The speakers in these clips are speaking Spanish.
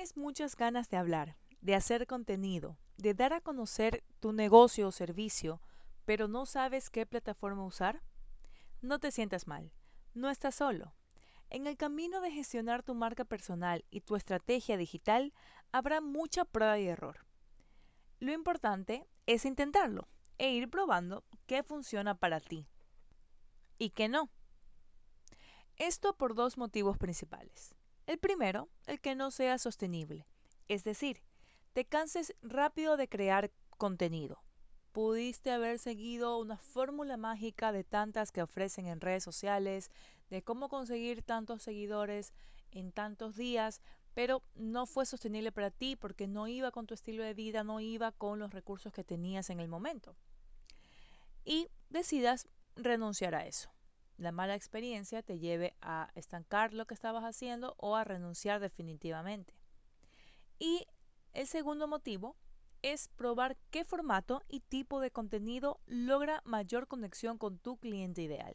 Tienes muchas ganas de hablar, de hacer contenido, de dar a conocer tu negocio o servicio, pero no sabes qué plataforma usar. No te sientas mal, no estás solo. En el camino de gestionar tu marca personal y tu estrategia digital habrá mucha prueba y error. Lo importante es intentarlo e ir probando qué funciona para ti y qué no. Esto por dos motivos principales. El primero, el que no sea sostenible, es decir, te canses rápido de crear contenido. Pudiste haber seguido una fórmula mágica de tantas que ofrecen en redes sociales, de cómo conseguir tantos seguidores en tantos días, pero no fue sostenible para ti porque no iba con tu estilo de vida, no iba con los recursos que tenías en el momento. Y decidas renunciar a eso la mala experiencia te lleve a estancar lo que estabas haciendo o a renunciar definitivamente. Y el segundo motivo es probar qué formato y tipo de contenido logra mayor conexión con tu cliente ideal.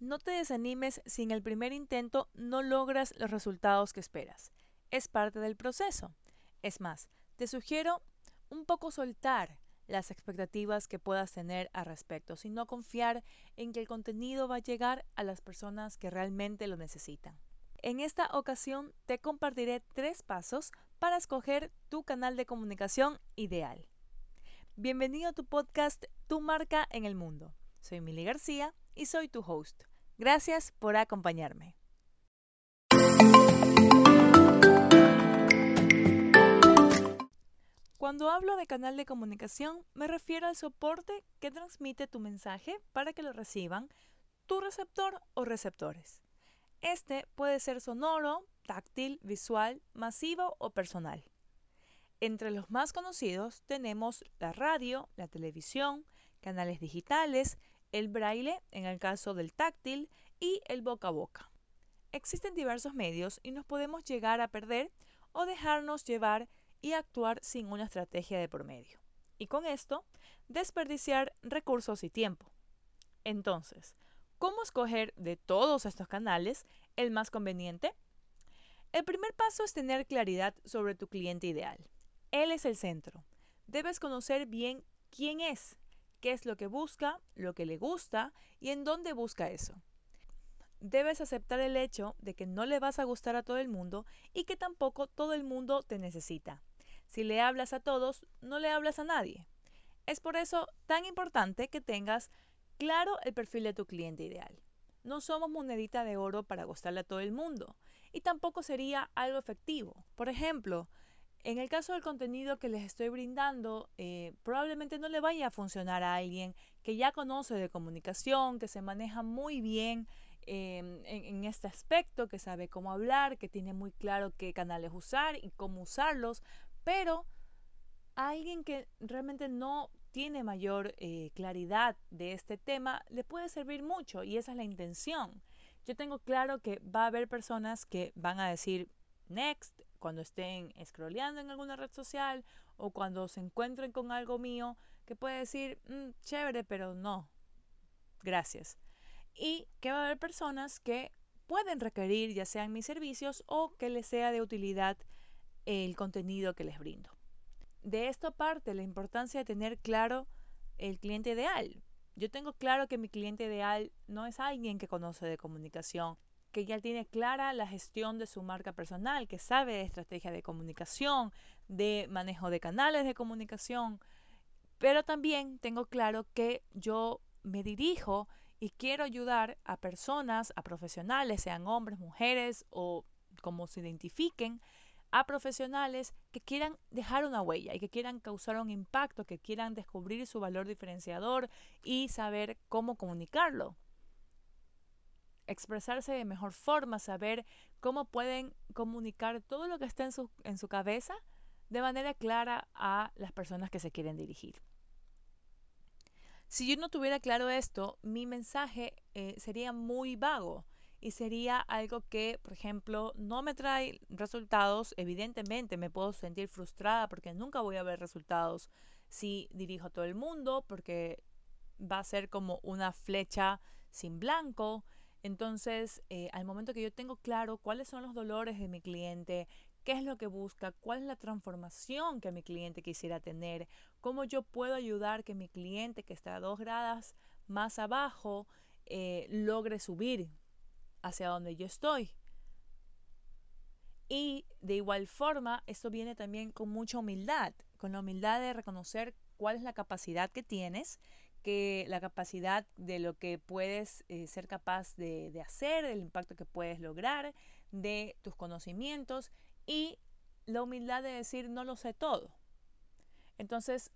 No te desanimes si en el primer intento no logras los resultados que esperas. Es parte del proceso. Es más, te sugiero un poco soltar las expectativas que puedas tener al respecto, sino confiar en que el contenido va a llegar a las personas que realmente lo necesitan. En esta ocasión te compartiré tres pasos para escoger tu canal de comunicación ideal. Bienvenido a tu podcast Tu marca en el mundo. Soy Mili García y soy tu host. Gracias por acompañarme. Cuando hablo de canal de comunicación, me refiero al soporte que transmite tu mensaje para que lo reciban tu receptor o receptores. Este puede ser sonoro, táctil, visual, masivo o personal. Entre los más conocidos tenemos la radio, la televisión, canales digitales, el braille en el caso del táctil y el boca a boca. Existen diversos medios y nos podemos llegar a perder o dejarnos llevar y actuar sin una estrategia de promedio. Y con esto, desperdiciar recursos y tiempo. Entonces, ¿cómo escoger de todos estos canales el más conveniente? El primer paso es tener claridad sobre tu cliente ideal. Él es el centro. Debes conocer bien quién es, qué es lo que busca, lo que le gusta y en dónde busca eso. Debes aceptar el hecho de que no le vas a gustar a todo el mundo y que tampoco todo el mundo te necesita. Si le hablas a todos, no le hablas a nadie. Es por eso tan importante que tengas claro el perfil de tu cliente ideal. No somos monedita de oro para gustarle a todo el mundo y tampoco sería algo efectivo. Por ejemplo, en el caso del contenido que les estoy brindando, eh, probablemente no le vaya a funcionar a alguien que ya conoce de comunicación, que se maneja muy bien em, en, en, este aspecto, que sabe cómo hablar, que tiene muy claro qué canales usar y cómo usarlos, pero a alguien que realmente no tiene mayor eh, claridad de este tema, le puede servir mucho y esa es la intención. Yo tengo claro que va a haber personas que van a decir next cuando estén scrolleando en alguna red social o cuando se encuentren con algo mío que puede decir mm, chévere, pero no, gracias. Y que va a haber personas que pueden requerir ya sean mis servicios o que les sea de utilidad el contenido que les brindo. De esto parte la importancia de tener claro el cliente ideal. Yo tengo claro que mi cliente ideal no es alguien que conoce de comunicación, que ya tiene clara la gestión de su marca personal, que sabe de estrategia de comunicación, de manejo de canales de comunicación, pero también tengo claro que yo me dirijo y quiero ayudar a personas, a profesionales, sean hombres, mujeres o como se identifiquen, a profesionales que quieran dejar una huella y que quieran causar un impacto, que quieran descubrir su valor diferenciador y saber cómo comunicarlo. Expresarse de mejor forma, saber cómo pueden comunicar todo lo que está en su, en su cabeza de manera clara a las personas que se quieren dirigir. Si yo no tuviera claro esto, mi mensaje eh, sería muy vago y sería algo que, por ejemplo, no me trae resultados. Evidentemente me puedo sentir frustrada porque nunca voy a ver resultados si dirijo a todo el mundo, porque va a ser como una flecha sin blanco. Entonces, eh, al momento que yo tengo claro cuáles son los dolores de mi cliente, qué es lo que busca, cuál es la transformación que mi cliente quisiera tener, cómo yo puedo ayudar que mi cliente que está a dos gradas más abajo eh, logre subir hacia donde yo estoy. Y de igual forma, esto viene también con mucha humildad, con la humildad de reconocer cuál es la capacidad que tienes, que la capacidad de lo que puedes eh, ser capaz de, de hacer, del impacto que puedes lograr, de tus conocimientos y la humildad de decir no lo sé todo. Entonces,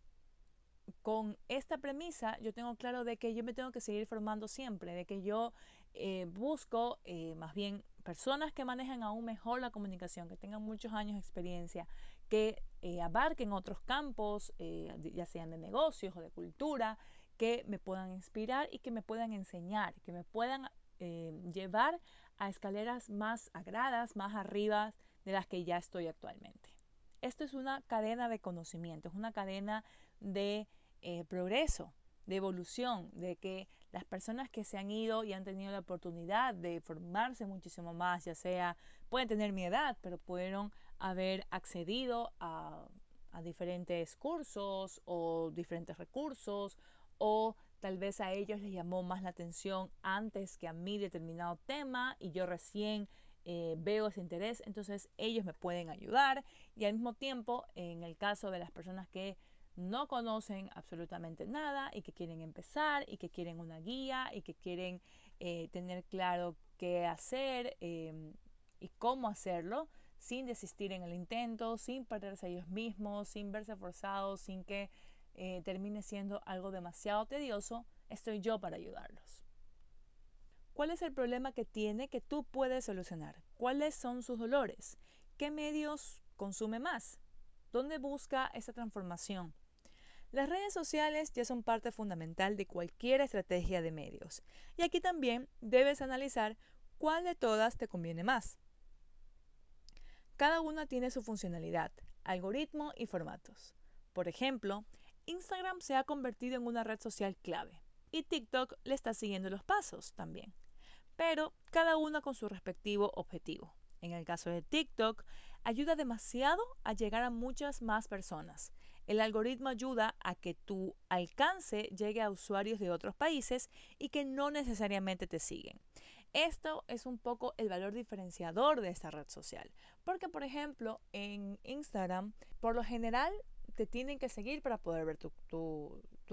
con esta premisa, yo tengo claro de que yo me tengo que seguir formando siempre, de que yo eh, busco eh, más bien personas que manejen aún mejor la comunicación, que tengan muchos años de experiencia, que eh, abarquen otros campos, ya sean de negocios o de cultura, que me puedan inspirar y que me puedan enseñar, que me puedan llevar a escaleras más agradas, más arriba de las que ya estoy actualmente. Esto es una cadena de conocimiento, es una cadena de progreso, de evolución, de que las personas que se han ido y han tenido la oportunidad de formarse muchísimo más, ya sea, pueden tener mi edad, pero pudieron haber accedido a, diferentes cursos o diferentes recursos o tal vez a ellos les llamó más la atención antes que a mí determinado tema y yo recién eh, veo ese interés, entonces ellos me pueden ayudar y al mismo tiempo en el caso de las personas que no conocen absolutamente nada y que quieren empezar y que quieren una guía y que quieren eh, tener claro qué hacer em, y cómo hacerlo sin desistir en el intento, sin perderse ellos mismos, sin verse forzados, sin que eh, termine siendo algo demasiado tedioso, estoy yo para ayudarlos. ¿Cuál es el problema que tiene que tú puedes solucionar? ¿Cuáles son sus dolores? ¿Qué medios consume más? ¿Dónde busca esa transformación? Las redes sociales ya son parte fundamental de cualquier estrategia de medios. Y aquí también debes analizar cuál de todas te conviene más. Cada una tiene su funcionalidad, algoritmo y formatos. Por ejemplo, Instagram se ha convertido en una red social clave y TikTok le está siguiendo los pasos también, pero cada una con su respectivo objetivo. En el caso de TikTok, ayuda demasiado a llegar a muchas más personas el algoritmo ayuda a que tu alcance llegue a usuarios de otros países y que no necesariamente te siguen. Esto es un poco el valor diferenciador de esta red social. Porque, por ejemplo, en Instagram, por lo general, te tienen que seguir para poder ver tu,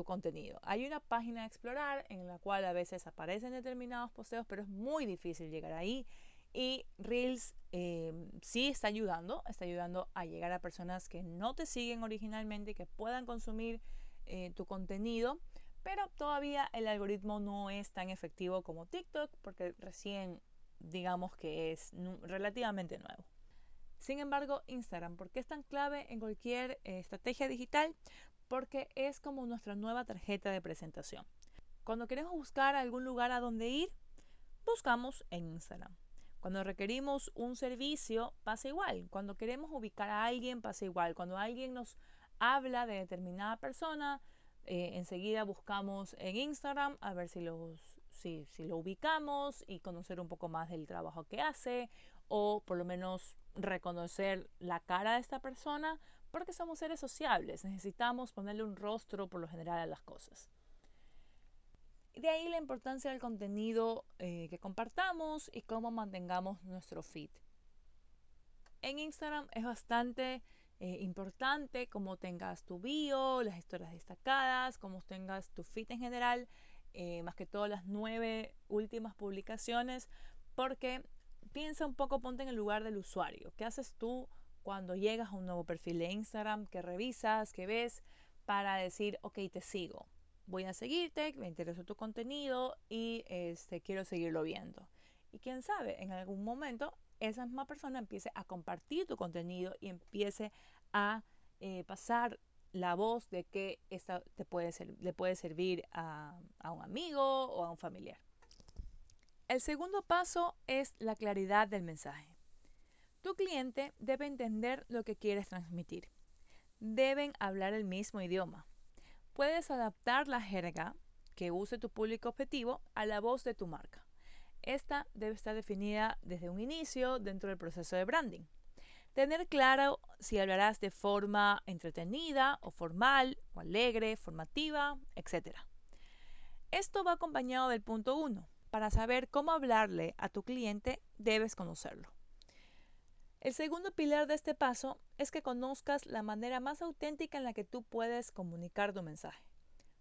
contenido. Hay una página a explorar en la cual a veces aparecen determinados posteos, pero es muy difícil llegar ahí. Y Reels eh, sí está ayudando, está ayudando a llegar a personas que no te siguen originalmente, que puedan consumir eh, tu contenido, pero todavía el algoritmo no es tan efectivo como TikTok porque recién digamos que es relativamente nuevo. Sin embargo, Instagram, ¿por qué es tan clave en cualquier eh, estrategia digital? Porque es como nuestra nueva tarjeta de presentación. Cuando queremos buscar algún lugar a donde ir, buscamos en Instagram. Cuando requerimos un servicio, pasa igual. Cuando queremos ubicar a alguien, pasa igual. Cuando alguien nos habla de determinada persona, eh, enseguida buscamos en Instagram a ver si, los, si, si lo ubicamos y conocer un poco más del trabajo que hace o por lo menos reconocer la cara de esta persona porque somos seres sociables, necesitamos ponerle un rostro por lo general a las cosas. De ahí la importancia del contenido eh, que compartamos y cómo mantengamos nuestro feed. En Instagram es bastante eh, importante cómo tengas tu bio, las historias destacadas, cómo tengas tu feed en general, eh, más que todas las nueve últimas publicaciones, porque piensa un poco, ponte en el lugar del usuario. ¿Qué haces tú cuando llegas a un nuevo perfil de Instagram? ¿Qué revisas? ¿Qué ves? Para decir, ok, te sigo voy a seguirte, me interesa tu contenido y este, quiero seguirlo viendo. Y quién sabe, en algún momento esa misma persona empiece a compartir tu contenido y empiece a eh, pasar la voz de que esta te puede ser, le puede servir a, a un amigo o a un familiar. El segundo paso es la claridad del mensaje. Tu cliente debe entender lo que quieres transmitir. Deben hablar el mismo idioma. Puedes adaptar la jerga que use tu público objetivo a la voz de tu marca. Esta debe estar definida desde un inicio dentro del proceso de branding. Tener claro si hablarás de forma entretenida o formal o alegre, formativa, etc. Esto va acompañado del punto 1. Para saber cómo hablarle a tu cliente debes conocerlo. El segundo pilar de este paso es que conozcas la manera más auténtica en la que tú puedes comunicar tu mensaje.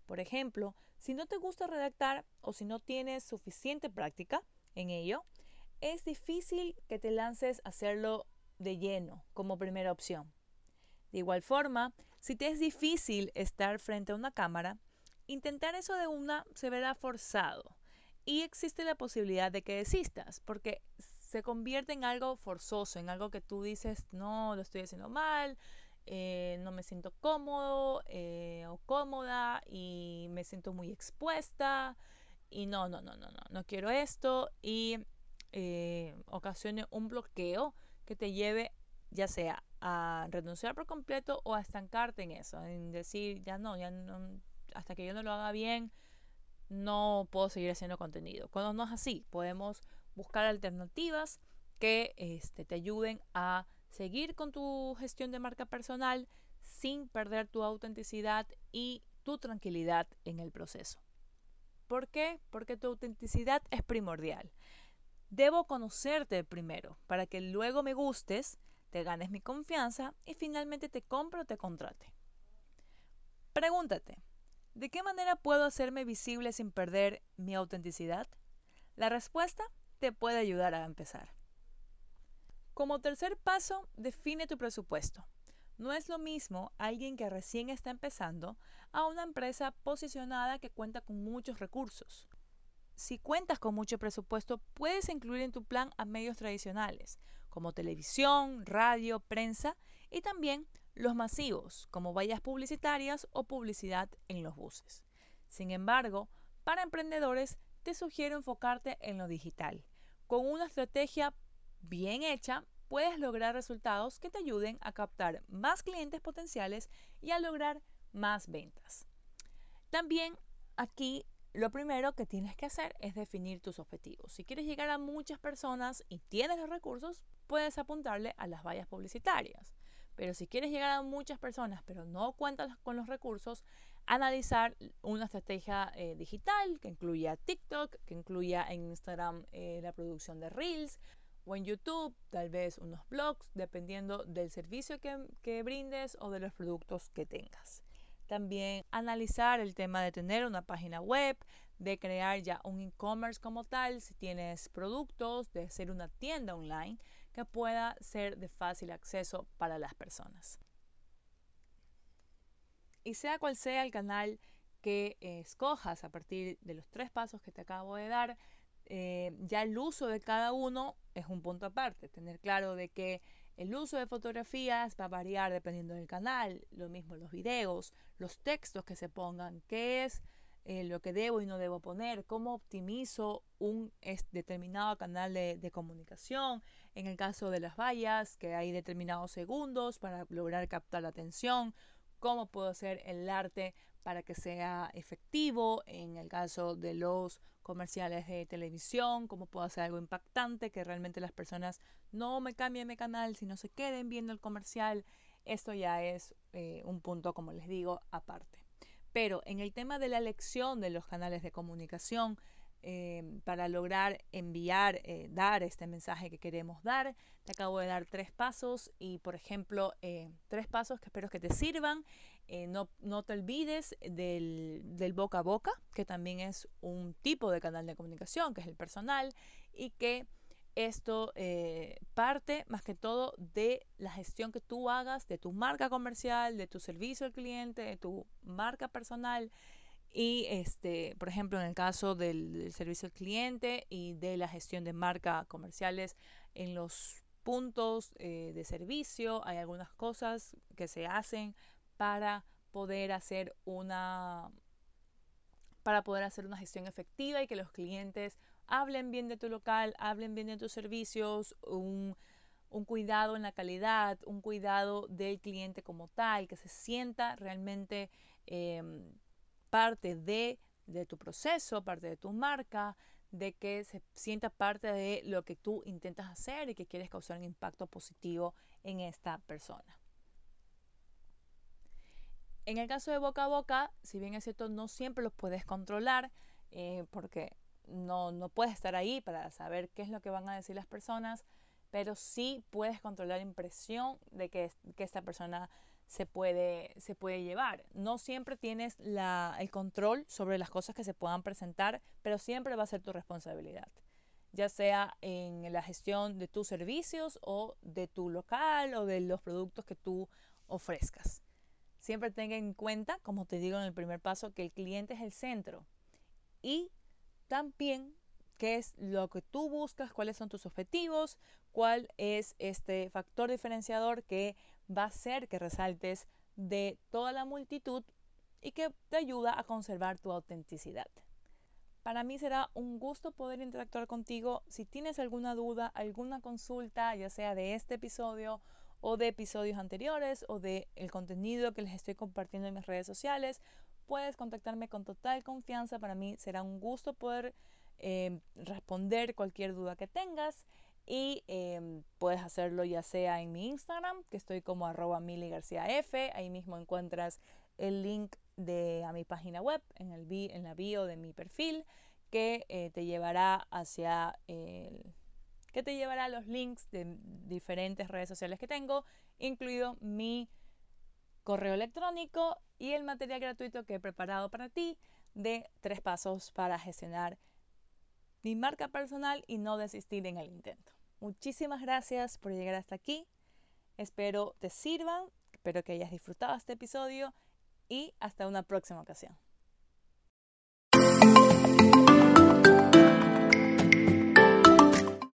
Por ejemplo, si no te gusta redactar o si no tienes suficiente práctica en ello, es difícil que te lances a hacerlo de lleno como primera opción. De igual forma, si te es difícil estar frente a una cámara, intentar eso de una se verá forzado y existe la posibilidad de que desistas porque se convierte en algo forzoso, en algo que tú dices, no, lo estoy haciendo mal, eh, no me siento cómodo eh, o cómoda y me siento muy expuesta y no, no, no, no, no, no quiero esto y eh, ocasione un bloqueo que te lleve ya sea a renunciar por completo o a estancarte en eso, en decir, ya no, ya no, hasta que yo no lo haga bien, no puedo seguir haciendo contenido. Cuando no es así, podemos buscar alternativas que este, te ayuden a seguir con tu gestión de marca personal sin perder tu autenticidad y tu tranquilidad en el proceso. ¿Por qué? Porque tu autenticidad es primordial. Debo conocerte primero para que luego me gustes, te ganes mi confianza y finalmente te compre o te contrate. Pregúntate, ¿de qué manera puedo hacerme visible sin perder mi autenticidad? La respuesta puede ayudar a empezar. Como tercer paso, define tu presupuesto. No es lo mismo alguien que recién está empezando a una empresa posicionada que cuenta con muchos recursos si cuentas con mucho presupuesto, puedes incluir en tu plan a medios tradicionales, como televisión, radio, prensa y también los masivos, como vallas publicitarias o publicidad en los buses. Sin embargo, para emprendedores te sugiero enfocarte en lo digital. Con una estrategia bien hecha, puedes lograr resultados que te ayuden a captar más clientes potenciales y a lograr más ventas. También aquí lo primero que tienes que hacer es definir tus objetivos. Si quieres llegar a muchas personas y tienes los recursos, puedes apuntarle a las vallas publicitarias. Pero si quieres llegar a muchas personas pero no cuentas con los recursos, analizar una estrategia eh, digital que incluya TikTok, que incluya en Instagram eh, la producción de Reels o en YouTube tal vez unos blogs, dependiendo del servicio que brindes o de los productos que tengas. También analizar el tema de tener una página web, de crear ya un e-commerce como tal, si tienes productos, de hacer una tienda online que pueda ser de fácil acceso para las personas. Y sea cual sea el canal que escojas a partir de los tres pasos que te acabo de dar, eh, ya el uso de cada uno es un punto aparte. Tener claro de que el uso de fotografías va a variar dependiendo del canal, lo mismo los videos, los textos que se pongan, qué es eh, lo que debo y no debo poner, cómo optimizo un determinado canal de, comunicación, en el caso de las vallas, que hay determinados segundos para lograr captar la atención, cómo puedo hacer el arte para que sea efectivo, en el caso de los comerciales de televisión, cómo puedo hacer algo impactante, que realmente las personas no me cambien mi canal, sino se queden viendo el comercial. Esto ya es eh, un punto, como les digo, aparte. Pero en el tema de la elección de los canales de comunicación, Em, para lograr enviar, eh, dar este mensaje que queremos dar. Te acabo de dar tres pasos y, por ejemplo, eh, tres pasos que espero que te sirvan. Eh, no, no, te olvides del, del, boca a boca, que también es un tipo de canal de comunicación, que es el personal, y que esto parte más que todo de la gestión que tú hagas de tu marca comercial, de tu servicio al cliente, de tu marca personal. Y, este, por ejemplo, en el caso del, servicio al cliente y de la gestión de marca comerciales en los puntos eh, de servicio, hay algunas cosas que se hacen para poder hacer una para poder hacer una gestión efectiva y que los clientes hablen bien de tu local, hablen bien de tus servicios, un, un cuidado en la calidad, un cuidado del cliente como tal, que se sienta realmente eh, parte de, tu proceso, parte de tu marca, de que se sienta parte de lo que tú intentas hacer y que quieres causar un impacto positivo en esta persona. En el caso de boca a boca, si bien es cierto, no siempre los puedes controlar eh, porque no, no puedes estar ahí para saber qué es lo que van a decir las personas, pero sí puedes controlar la impresión de que, que esta persona se puede, se puede llevar. No siempre tienes la, el control sobre las cosas que se puedan presentar, pero siempre va a ser tu responsabilidad, ya sea en la gestión de tus servicios o de tu local o de los productos que tú ofrezcas. Siempre tenga en cuenta, como te digo en el primer paso, que el cliente es el centro y también qué es lo que tú buscas, cuáles son tus objetivos, cuál es este factor diferenciador que va a hacer que resaltes de toda la multitud y que te ayuda a conservar tu autenticidad. Para mí será un gusto poder interactuar contigo. Si tienes alguna duda, alguna consulta, ya sea de este episodio o de episodios anteriores o de el contenido que les estoy compartiendo en mis redes sociales, puedes contactarme con total confianza. Para mí será un gusto poder eh, responder cualquier duda que tengas y em, puedes hacerlo ya sea en mi Instagram, que estoy como arroba Mili García F, ahí mismo encuentras el link de, a mi página web en, el, en la bio de mi perfil, que eh, te llevará hacia que te llevará los links de diferentes redes sociales que tengo, incluido mi correo electrónico y el material gratuito que he preparado para ti de tres pasos para gestionar mi marca personal y no desistir en el intento. Muchísimas gracias por llegar hasta aquí. Espero te sirvan, espero que hayas disfrutado este episodio y hasta una próxima ocasión.